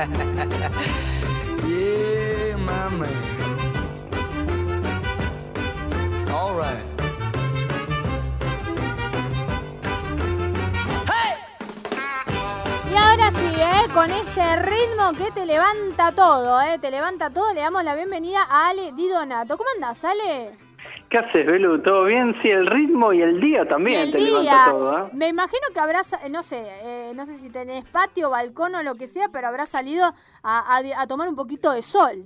yeah, my man. All right. Y ahora sí, ¿eh? con este ritmo que te levanta todo, ¿eh? te levanta todo, le damos la bienvenida a Ale Di Donato. ¿Cómo andás, Ale? ¿Qué haces, Belu? ¿Todo bien? Sí, el ritmo y el día también el te día, levanta todo, ¿eh? me imagino que habrás, eh, no sé, eh, no sé si tenés patio, balcón o lo que sea, pero habrás salido a, a- a tomar un poquito de sol.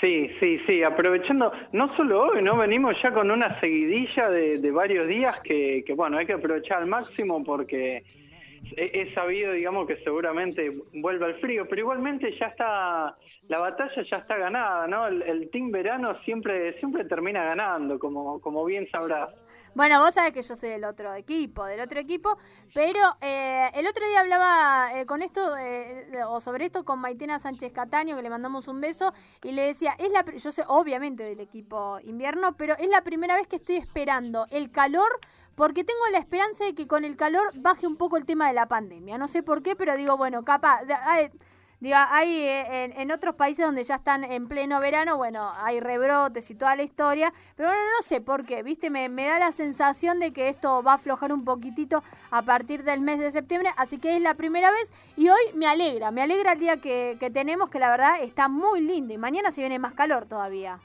Sí, sí, sí, aprovechando, no solo hoy, ¿no? Venimos ya con una seguidilla de, de varios días que, que, bueno, hay que aprovechar al máximo porque he, sabido, digamos, que seguramente vuelve al frío, pero igualmente ya está, la batalla ya está ganada, ¿no? El, el team verano siempre, siempre termina ganando, como, como bien sabrás. Bueno, vos sabés que yo soy del otro equipo, del otro equipo, pero eh, el otro día hablaba eh, con esto, eh, o sobre esto, con Maitena Sánchez Cataño, que le mandamos un beso, y le decía, es la, yo sé obviamente del equipo invierno, pero es la primera vez que estoy esperando el calor, porque tengo la esperanza de que con el calor baje un poco el tema de la pandemia. No sé por qué, pero digo, bueno, capaz... Digo, hay eh, en, en otros países donde ya están en pleno verano, bueno, hay rebrotes y toda la historia, pero bueno, no sé por qué, ¿viste? Me, me da la sensación de que esto va a aflojar un poquitito a partir del mes de septiembre, así que es la primera vez y hoy me alegra, me alegra el día que, que tenemos, que la verdad está muy lindo y mañana se viene más calor todavía.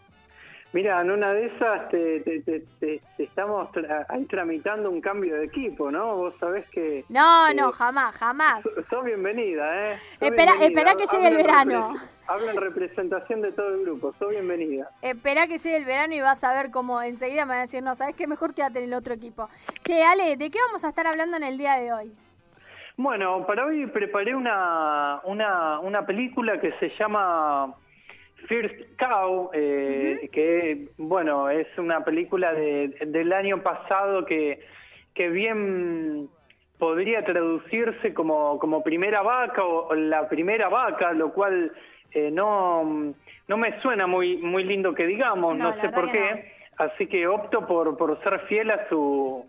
Mira, en una de esas te, te- te- te- te estamos tra- ahí tramitando un cambio de equipo, ¿no? Vos sabés que... No, eh, no, jamás, jamás. sos- bienvenida, ¿eh? Espera- bienvenida. espera que llegue el verano. Hablo en representación de todo el grupo, sos bienvenida. Espera que llegue el verano y vas a ver cómo enseguida me van a decir, no, ¿sabes qué? Mejor quédate en el otro equipo. Che, Ale, ¿de qué vamos a estar hablando en el día de hoy? Bueno, para hoy preparé una, una, una película que se llama First Cow, eh, que bueno, es una película de, del año pasado que, que bien podría traducirse como, como primera vaca o, o la primera vaca, lo cual eh, no, no me suena muy, muy lindo que digamos, No, sé por qué. Así que opto por, por ser fiel a su,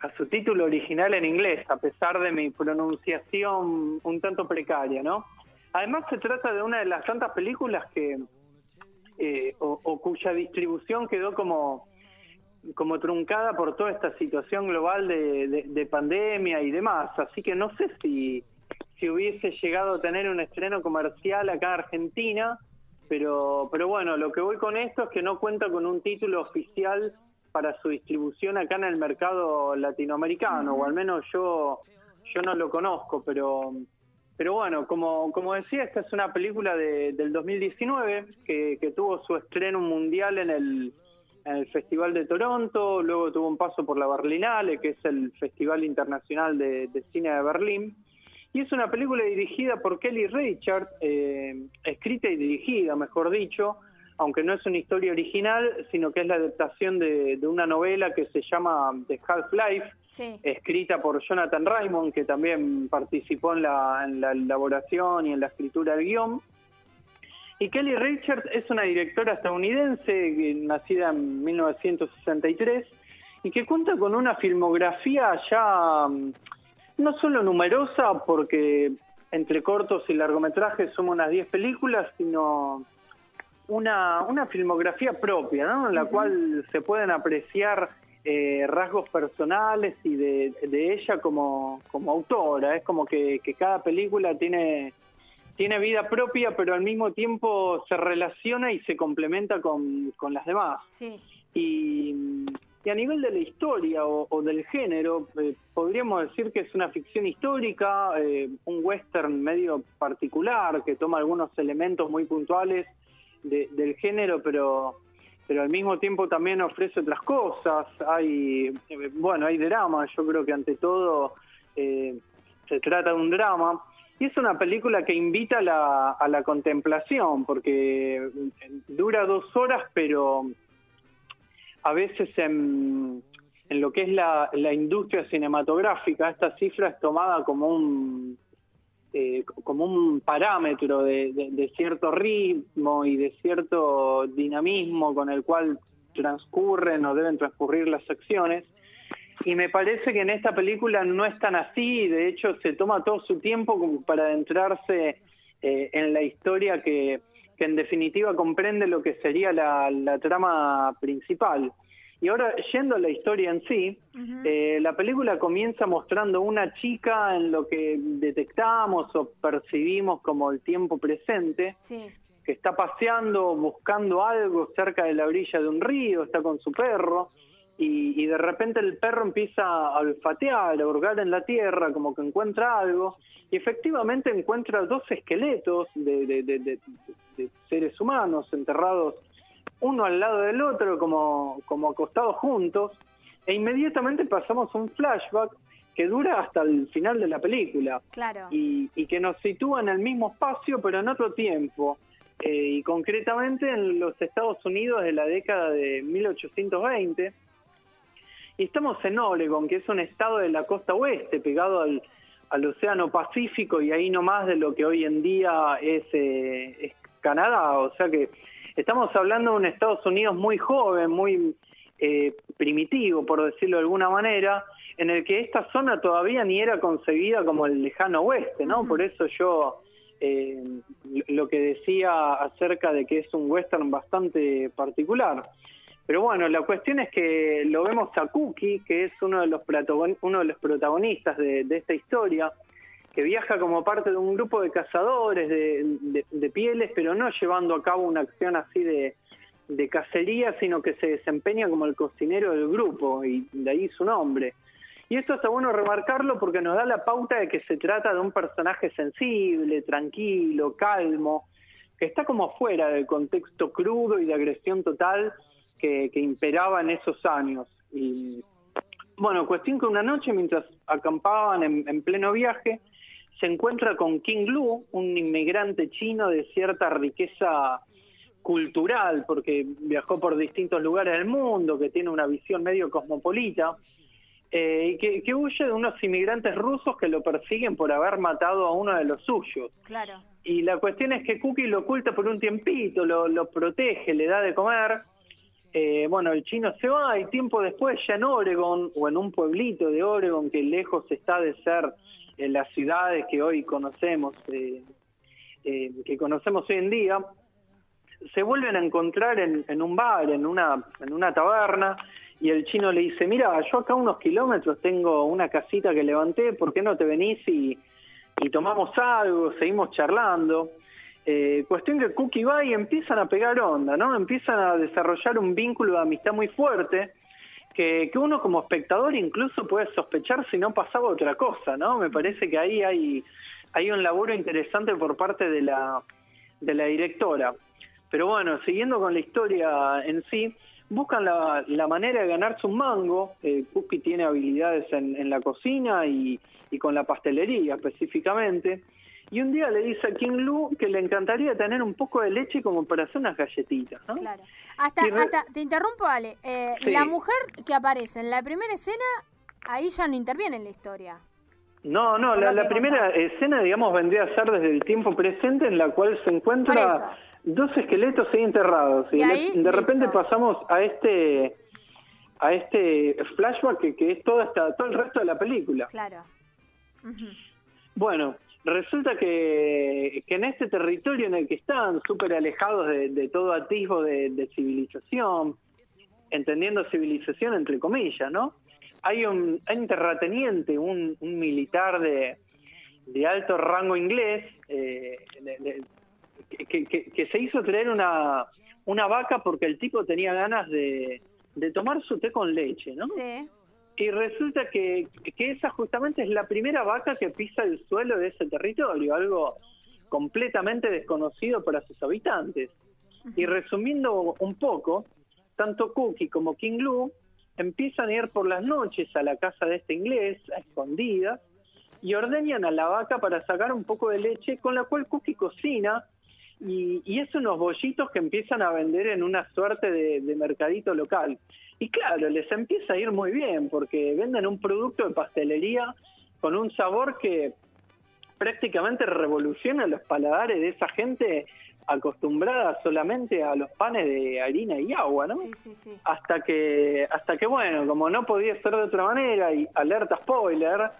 a su título original en inglés, a pesar de mi pronunciación un tanto precaria, ¿no? Además se trata de una de las tantas películas que eh, o, o cuya distribución quedó como como truncada por toda esta situación global de, de- de pandemia y demás. Así que no sé si, si hubiese llegado a tener un estreno comercial acá en Argentina, pero, pero bueno, lo que voy con esto es que no cuenta con un título oficial para su distribución acá en el mercado latinoamericano, o al menos yo, yo no lo conozco, pero, pero bueno, como, como decía, esta es una película de- del 2019 que, que tuvo su estreno mundial en el, Festival de Toronto, luego tuvo un paso por la Berlinale, que es el Festival Internacional de, de Cine de Berlín. Y es una película dirigida por Kelly Reichardt, eh, escrita y dirigida, mejor dicho, aunque no es una historia original, sino que es la adaptación de, de una novela que se llama The Half-Life, Sí. escrita por Jonathan Raymond, que también participó en la, en la elaboración y en la escritura del guion. Y Kelly Richards es una directora estadounidense, nacida en 1963, y que cuenta con una filmografía ya mm, no solo numerosa, porque entre cortos y largometrajes somos unas 10 películas, sino una, una filmografía propia, ¿no? En la cual se pueden apreciar eh, rasgos personales y de, de ella como, como autora. Es como que, que cada película tiene, tiene vida propia, pero al mismo tiempo se relaciona y se complementa con, con las demás. Sí. Y, y a nivel de la historia o, o del género, eh, podríamos decir que es una ficción histórica, eh, un western medio particular que toma algunos elementos muy puntuales de- del género, pero pero al mismo tiempo también ofrece otras cosas. Hay, eh, bueno, hay drama, yo creo que ante todo eh, se trata de un drama. Y es una película que invita a la, a la contemplación, porque eh, dura dos horas, pero a veces en, en lo que es la, la industria cinematográfica, esta cifra es tomada como un, eh, como un parámetro de, cierto ritmo y de cierto dinamismo con el cual transcurren o deben transcurrir las acciones. Y me parece que en esta película no es tan así, de hecho se toma todo su tiempo como para adentrarse eh, en la historia que, en definitiva comprende lo que sería la, trama principal. Y ahora, yendo a la historia en sí, eh, la película comienza mostrando una chica en lo que detectamos o percibimos como el tiempo presente, que está paseando, buscando algo cerca de la orilla de un río, está con su perro, y, de repente el perro empieza a olfatear, a hurgar en la tierra, como que encuentra algo, y efectivamente encuentra dos esqueletos de, seres humanos enterrados uno al lado del otro, como, como acostados juntos, e inmediatamente pasamos un flashback que dura hasta el final de la película. Claro. Y, que nos sitúa en el mismo espacio, pero en otro tiempo. Eh, y concretamente en los Estados Unidos de la década de 1820 y estamos en Oregon, que es un estado de la costa oeste, pegado al, Océano Pacífico y ahí nomás de lo que hoy en día es, eh, es Canadá. O sea que estamos hablando de un Estados Unidos muy joven, muy eh, primitivo, por decirlo de alguna manera, en el que esta zona todavía ni era concebida como el lejano oeste, ¿no? Por eso yo eh, lo que decía acerca de que es un western bastante particular. Pero bueno, la cuestión es que lo vemos a Cookie, que es uno de los, uno de los protagonistas de, esta historia, que viaja como parte de un grupo de cazadores de, pieles, pero no llevando a cabo una acción así de, cacería, sino que se desempeña como el cocinero del grupo, y de ahí su nombre. Y esto está bueno remarcarlo porque nos da la pauta de que se trata de un personaje sensible, tranquilo, calmo, que está como fuera del contexto crudo y de agresión total que, imperaba en esos años. Y bueno, cuestión que una noche, mientras acampaban en, pleno viaje, se encuentra con King Lu, un inmigrante chino de cierta riqueza cultural, porque viajó por distintos lugares del mundo, que tiene una visión medio cosmopolita, eh, y que, que, huye de unos inmigrantes rusos que lo persiguen por haber matado a uno de los suyos. Claro. Y la cuestión es que Cookie lo oculta por un tiempito, lo, lo protege, le da de comer, eh, bueno, el chino se va y tiempo después ya en Oregon o en un pueblito de Oregon que lejos está de ser en las ciudades que hoy conocemos, eh, eh, que conocemos hoy en día, se vuelven a encontrar en, un bar, en una, en una taberna, y el chino le dice, mira, yo acá unos kilómetros tengo una casita que levanté, ¿por qué no te venís y, y tomamos algo, seguimos charlando? Eh, cuestión que Cookie va y empiezan a pegar onda, ¿no? Empiezan a desarrollar un vínculo de amistad muy fuerte que, uno como espectador incluso puede sospechar si no pasaba otra cosa, ¿no? Me parece que ahí hay, hay un laburo interesante por parte de la, de la directora. Pero bueno, siguiendo con la historia en sí, buscan la, la manera de ganarse un mango. Eh, tiene habilidades en, en la cocina y, y con la pastelería específicamente y un día le dice a King Lu que le encantaría tener un poco de leche como para hacer unas galletitas, ¿no? Claro. Hasta, hasta te interrumpo, Ale. Eh, La mujer que aparece en la primera escena, ahí ya no interviene en la historia. No, no, la, primera escena, digamos, vendría a ser desde el tiempo presente en la cual se encuentra dos esqueletos ahí enterrados. Y, de repente pasamos a este a este flashback que, que es todo, hasta, todo el resto de la película. Claro. Bueno, Resulta que, en este territorio en el que están, súper alejados de, todo atisbo de, civilización, entendiendo civilización entre comillas, ¿no? Hay un, terrateniente, un, militar de, alto rango inglés, eh, que, se hizo traer una, una vaca porque el tipo tenía ganas de, de tomar su té con leche, ¿no? Sí. Y resulta que, que esa justamente es la primera vaca que pisa el suelo de ese territorio, algo completamente desconocido para sus habitantes. Y resumiendo un poco, tanto Cookie como King Lou empiezan a ir por las noches a la casa de este inglés, a escondidas, y ordeñan a la vaca para sacar un poco de leche, con la cual Cookie cocina, y, y es unos bollitos que empiezan a vender en una suerte de mercadito local. Y claro, les empieza a ir muy bien porque venden un producto de pastelería con un sabor que prácticamente revoluciona los paladares de esa gente acostumbrada solamente a los panes de harina y agua, ¿no? Sí, sí, sí. Hasta que, hasta que bueno, como no podía ser de otra manera y alerta spoiler,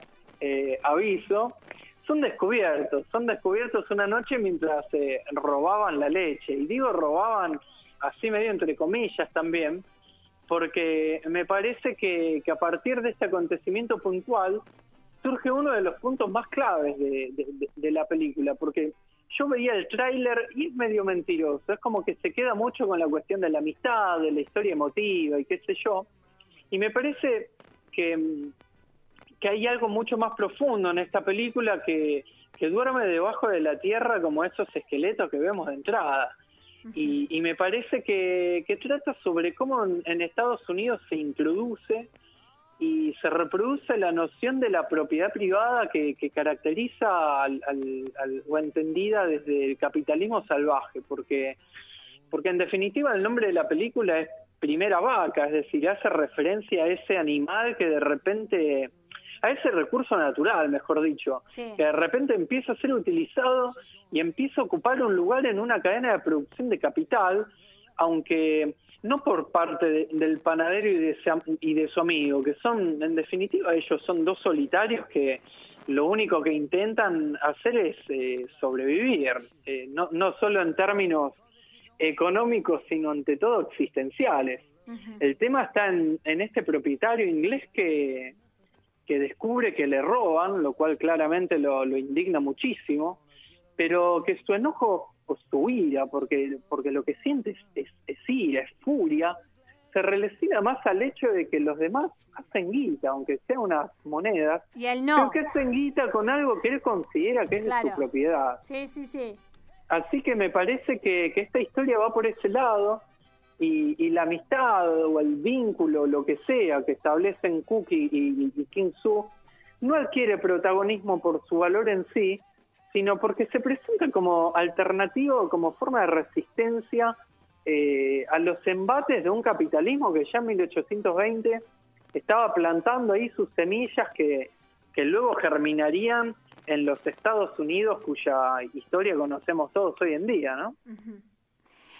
eh, aviso, son descubiertos, son descubiertos una noche mientras eh, robaban la leche. Y digo robaban así medio entre comillas también, porque me parece que, a partir de este acontecimiento puntual surge uno de los puntos más claves de, de la película, porque yo veía el tráiler y es medio mentiroso, es como que se queda mucho con la cuestión de la amistad, de la historia emotiva y qué sé yo, y me parece que, que hay algo mucho más profundo en esta película que, que duerme debajo de la tierra como esos esqueletos que vemos de entrada. Y, me parece que, que, trata sobre cómo en, Estados Unidos se introduce y se reproduce la noción de la propiedad privada que, caracteriza al, o entendida desde el capitalismo salvaje, porque, porque en definitiva el nombre de la película es Primera Vaca, es decir, hace referencia a ese animal que de repente a ese recurso natural, mejor dicho, que de repente empieza a ser utilizado y empieza a ocupar un lugar en una cadena de producción de capital, aunque no por parte del panadero y de, y de su amigo, que son, en definitiva, ellos son dos solitarios que lo único que intentan hacer es eh, sobrevivir, eh, no, no solo en términos económicos, sino ante todo existenciales. El tema está en, en, este propietario inglés que, que descubre que le roban, lo cual claramente lo, indigna muchísimo, pero que su enojo o su ira, porque, porque lo que siente es, ira, es furia, se relaciona más al hecho de que los demás hacen guita, aunque sea unas monedas, y él no. que hacen guita con algo que él considera que es de su propiedad. Sí, sí, sí. Así que me parece que, que esta historia va por ese lado, y, la amistad o el vínculo, lo que sea, que establecen Cookie y, y, Kim Su, no adquiere protagonismo por su valor en sí, sino porque se presenta como alternativo, como forma de resistencia eh, a los embates de un capitalismo que ya en 1820 estaba plantando ahí sus semillas que, que luego germinarían en los Estados Unidos, cuya historia conocemos todos hoy en día, ¿no?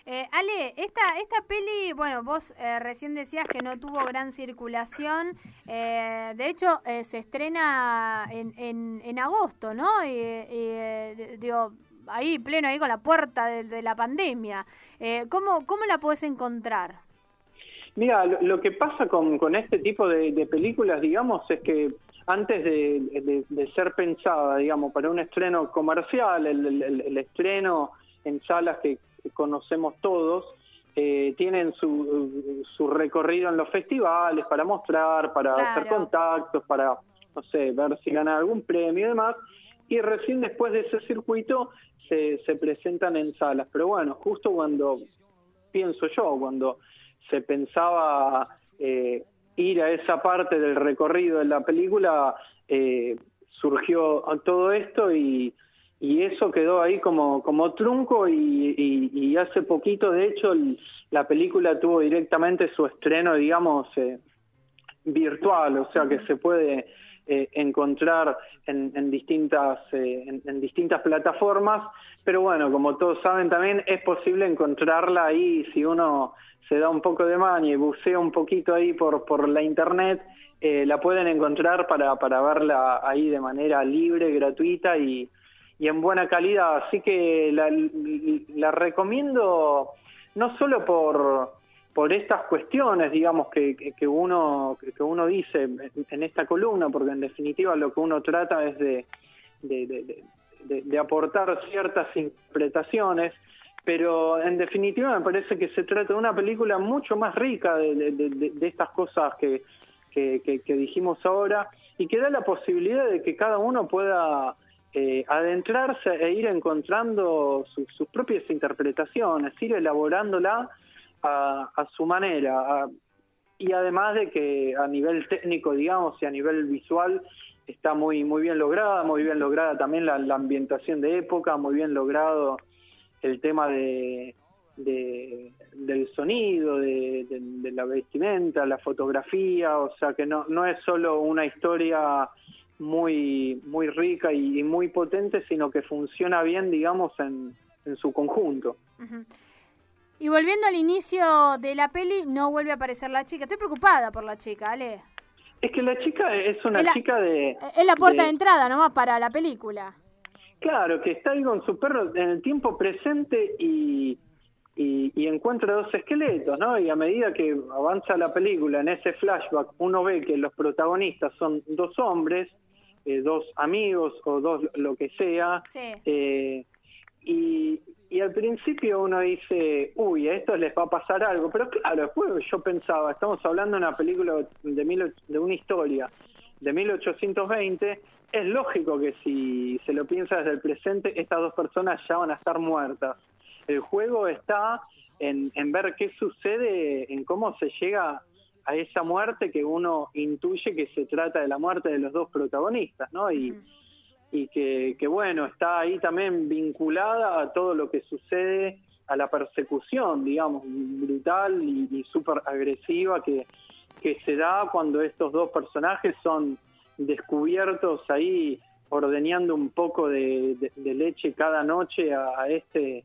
Eh, Ale, esta, esta peli, bueno, vos eh, recién decías que no tuvo gran circulación. Eh, de hecho, se estrena en, en, agosto, ¿no? Y, digo, ahí pleno, ahí con la puerta de, la pandemia. ¿cómo, ¿Cómo la podés encontrar? Mira, lo, que pasa con, con este tipo de, películas, digamos, es que antes de, ser pensada, digamos, para un estreno comercial, el estreno en salas que conocemos todos, eh, tienen su, su, recorrido en los festivales para mostrar, para hacer contactos, para, no sé, ver si ganan algún premio y demás, y recién después de ese circuito se, se presentan en salas. Pero bueno, justo cuando, pienso yo, cuando se pensaba eh, ir a esa parte del recorrido de la película, eh, surgió todo esto y y eso quedó ahí como, como trunco y, hace poquito, de hecho, la película tuvo directamente su estreno, digamos, eh, virtual, o sea que se puede eh, encontrar en, distintas, eh, en, distintas plataformas, pero bueno, como todos saben también es posible encontrarla ahí si uno se da un poco de maña y bucea un poquito ahí por, por la internet, la pueden encontrar para, para verla ahí de manera libre, gratuita y y en buena calidad. Así que la, recomiendo no solo por, por estas cuestiones, digamos, que, que, uno, que uno dice en esta columna, porque en definitiva lo que uno trata es de, de, aportar ciertas interpretaciones, pero en definitiva me parece que se trata de una película mucho más rica de, estas cosas que, que, dijimos ahora y que da la posibilidad de que cada uno pueda eh, adentrarse e ir encontrando sus propias interpretaciones, ir elaborándola a, su manera. y además de que a nivel técnico, digamos, y a nivel visual, está muy, muy bien lograda, muy bien lograda también la, ambientación de época, muy bien logrado el tema de, del sonido, de, de, la vestimenta, la fotografía, o sea que no, no es solo una historia muy, muy rica y, muy potente, sino que funciona bien, digamos, en, en su conjunto. Y volviendo al inicio de la peli, no vuelve a aparecer la chica. Estoy preocupada por la chica, Ale. Es que la chica es una Es la- chica de... Es la puerta de, de- entrada nomás para la película. Claro, que está ahí con su perro en el tiempo presente y, y, y encuentra dos esqueletos, ¿no? Y a medida que avanza la película, en ese flashback, uno ve que los protagonistas son dos hombres, eh, dos amigos o dos lo que sea, Sí. eh, y, y al principio uno dice, uy, a estos les va a pasar algo, pero claro, después yo pensaba, estamos hablando de una película de, mil, de una historia de 1820, es lógico que si se lo piensa desde el presente, estas dos personas ya van a estar muertas. El juego está en, en ver qué sucede, en cómo se llega a esa muerte que uno intuye que se trata de la muerte de los dos protagonistas, ¿no? Y, y que, que, bueno, está ahí también vinculada a todo lo que sucede, a la persecución, digamos, brutal y, y súper agresiva que, que se da cuando estos dos personajes son descubiertos ahí ordeñando un poco de, de- de leche cada noche a, a este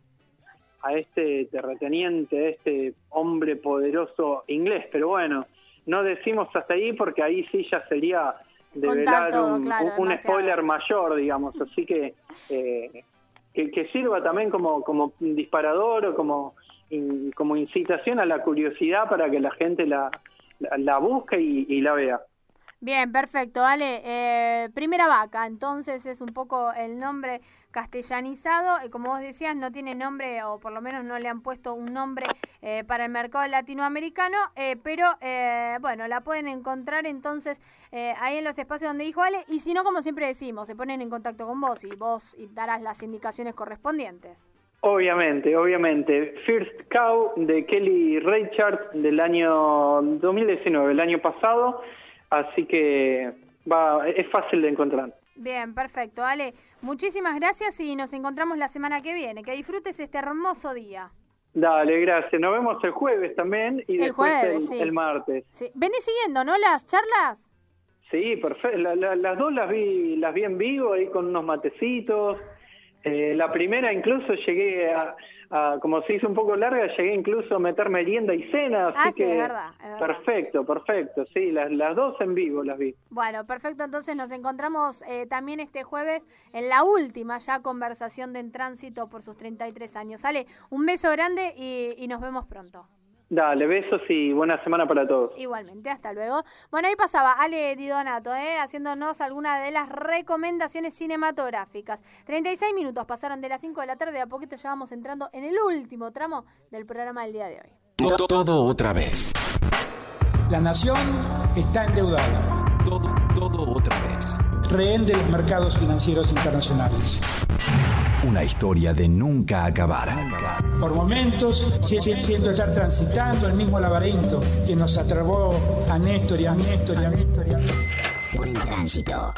a este terrateniente, a este hombre poderoso inglés, pero bueno, no decimos hasta ahí porque ahí sí ya sería develar todo, un, claro, un demasiado. spoiler mayor, digamos, así que, eh, que que sirva también como como disparador o como in- como incitación a la curiosidad para que la gente la la, la busque y, y la vea. Bien, perfecto, vale. Eh, primera vaca, entonces es un poco el nombre castellanizado. y Como vos decías, no tiene nombre, o por lo menos no le han puesto un nombre eh, para el mercado latinoamericano, eh, pero eh, bueno, la pueden encontrar entonces eh, ahí en los espacios donde dijo Ale. Y si no, como siempre decimos, se ponen en contacto con vos y vos darás las indicaciones correspondientes. Obviamente, obviamente. First Cow de Kelly Reichardt del año 2019, el año pasado. Así que va, es fácil de encontrar. Bien, perfecto, Ale. Muchísimas gracias y nos encontramos la semana que viene. Que disfrutes este hermoso día. Dale, gracias. Nos vemos el jueves también y El después jueves, el, sí. el martes. Sí. Venís siguiendo, ¿no? Las charlas. Sí, perfecto. La- la- las dos las vi, las vi en vivo ahí con unos matecitos. Eh, la primera incluso llegué a, a- como se hizo un poco larga, llegué incluso a meter merienda y cena. Así Ah, sí, que es verdad, es verdad. Perfecto, perfecto. Sí, las, las dos en vivo las vi. Bueno, perfecto. Entonces nos encontramos eh, también este jueves en la última ya conversación de En Tránsito por sus 33 años. Ale, un beso grande y, y nos vemos pronto. Dale, besos y buena semana para todos. Igualmente, hasta luego. Bueno, ahí pasaba Ale Di Donato, ¿eh? haciéndonos alguna de las recomendaciones cinematográficas. 36 minutos pasaron de las 5 de la tarde, de a poquito ya vamos entrando en el último tramo del programa del día de hoy. Todo, todo otra vez. La nación está endeudada, Todo, todo otra vez. rehén de los mercados financieros internacionales. Una historia de nunca acabar. Por momentos si- si- siento estar transitando el mismo laberinto que nos atrapó a Néstor y a Néstor y a Néstor. y a Néstor. Buen tránsito.